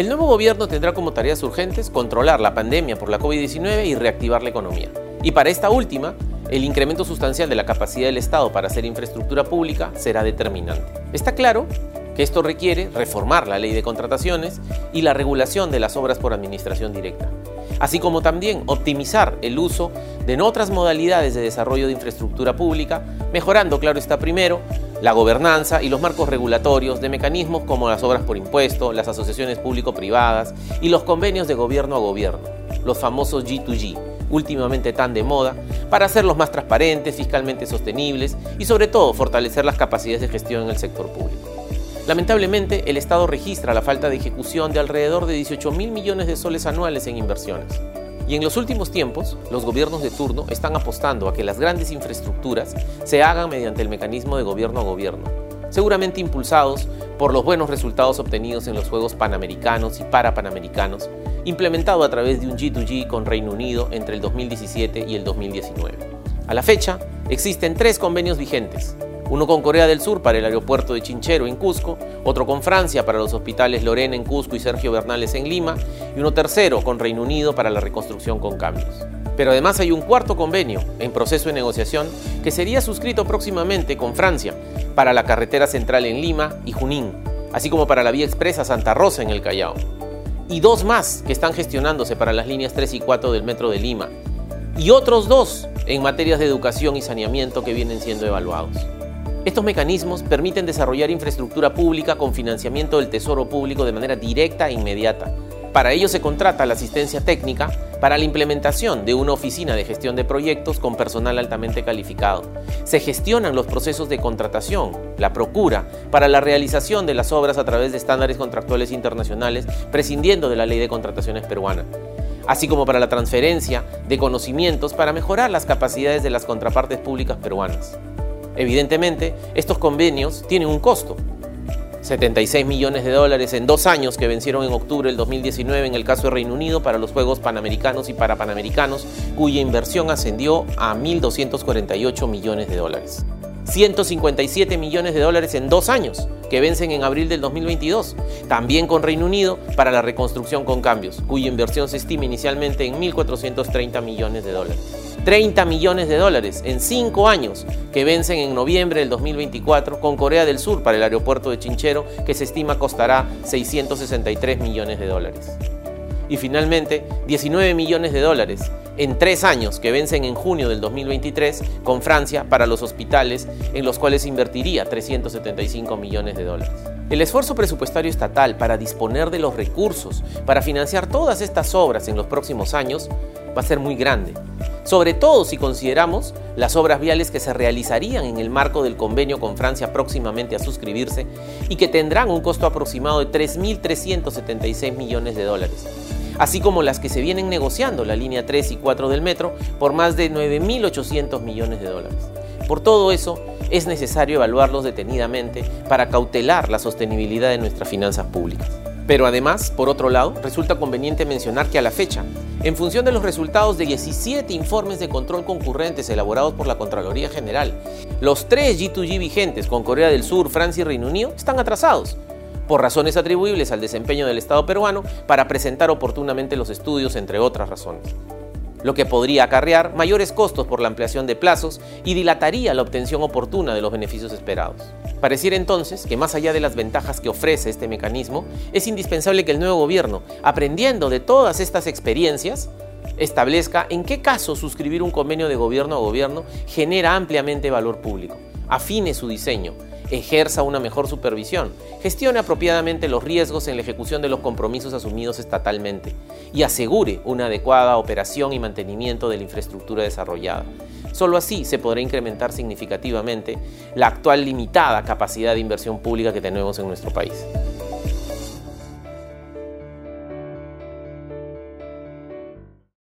El nuevo gobierno tendrá como tareas urgentes controlar la pandemia por la COVID-19 y reactivar la economía. Y para esta última, el incremento sustancial de la capacidad del Estado para hacer infraestructura pública será determinante. Está claro que esto requiere reformar la ley de contrataciones y la regulación de las obras por administración directa, así como también optimizar el uso de otras modalidades de desarrollo de infraestructura pública, mejorando, claro está primero, la gobernanza y los marcos regulatorios de mecanismos como las obras por impuesto, las asociaciones público-privadas y los convenios de gobierno a gobierno, los famosos G2G, últimamente tan de moda, para hacerlos más transparentes, fiscalmente sostenibles y sobre todo fortalecer las capacidades de gestión en el sector público. Lamentablemente, el Estado registra la falta de ejecución de alrededor de 18 mil millones de soles anuales en inversiones. Y en los últimos tiempos, los gobiernos de turno están apostando a que las grandes infraestructuras se hagan mediante el mecanismo de gobierno a gobierno, seguramente impulsados por los buenos resultados obtenidos en los Juegos Panamericanos y Parapanamericanos, implementado a través de un G2G con Reino Unido entre el 2017 y el 2019. A la fecha, existen tres convenios vigentes, uno con Corea del Sur para el aeropuerto de Chinchero en Cusco, otro con Francia para los hospitales Lorena en Cusco y Sergio Bernales en Lima, y uno tercero con Reino Unido para la reconstrucción con cambios. Pero además hay un cuarto convenio en proceso de negociación que sería suscrito próximamente con Francia para la carretera central en Lima y Junín, así como para la vía expresa Santa Rosa en el Callao. Y dos más que están gestionándose para las líneas 3 y 4 del metro de Lima. Y otros dos en materias de educación y saneamiento que vienen siendo evaluados. Estos mecanismos permiten desarrollar infraestructura pública con financiamiento del Tesoro Público de manera directa e inmediata. Para ello se contrata la asistencia técnica para la implementación de una oficina de gestión de proyectos con personal altamente calificado. Se gestionan los procesos de contratación, la procura, para la realización de las obras a través de estándares contractuales internacionales, prescindiendo de la ley de contrataciones peruana así como para la transferencia de conocimientos para mejorar las capacidades de las contrapartes públicas peruanas. Evidentemente, estos convenios tienen un costo. 76 millones de dólares en dos años que vencieron en octubre del 2019 en el caso de Reino Unido para los Juegos Panamericanos y Parapanamericanos, cuya inversión ascendió a 1.248 millones de dólares. 157 millones de dólares en dos años, que vencen en abril del 2022, también con Reino Unido para la reconstrucción con cambios, cuya inversión se estima inicialmente en 1.430 millones de dólares. 30 millones de dólares en 5 años que vencen en noviembre del 2024 con Corea del Sur para el aeropuerto de Chinchero que se estima costará 663 millones de dólares. Y finalmente 19 millones de dólares en 3 años que vencen en junio del 2023 con Francia para los hospitales en los cuales invertiría 375 millones de dólares. El esfuerzo presupuestario estatal para disponer de los recursos para financiar todas estas obras en los próximos años va a ser muy grande, sobre todo si consideramos las obras viales que se realizarían en el marco del convenio con Francia próximamente a suscribirse y que tendrán un costo aproximado de 3.376 millones de dólares, así como las que se vienen negociando la línea 3 y 4 del metro por más de 9.800 millones de dólares. Por todo eso, es necesario evaluarlos detenidamente para cautelar la sostenibilidad de nuestras finanzas públicas. Pero además, por otro lado, resulta conveniente mencionar que a la fecha, en función de los resultados de 17 informes de control concurrentes elaborados por la Contraloría General, los tres G2G vigentes con Corea del Sur, Francia y Reino Unido están atrasados, por razones atribuibles al desempeño del Estado peruano para presentar oportunamente los estudios, entre otras razones lo que podría acarrear mayores costos por la ampliación de plazos y dilataría la obtención oportuna de los beneficios esperados. Pareciera entonces que más allá de las ventajas que ofrece este mecanismo, es indispensable que el nuevo gobierno, aprendiendo de todas estas experiencias, establezca en qué caso suscribir un convenio de gobierno a gobierno genera ampliamente valor público, afine su diseño, ejerza una mejor supervisión, gestione apropiadamente los riesgos en la ejecución de los compromisos asumidos estatalmente y asegure una adecuada operación y mantenimiento de la infraestructura desarrollada. Solo así se podrá incrementar significativamente la actual limitada capacidad de inversión pública que tenemos en nuestro país.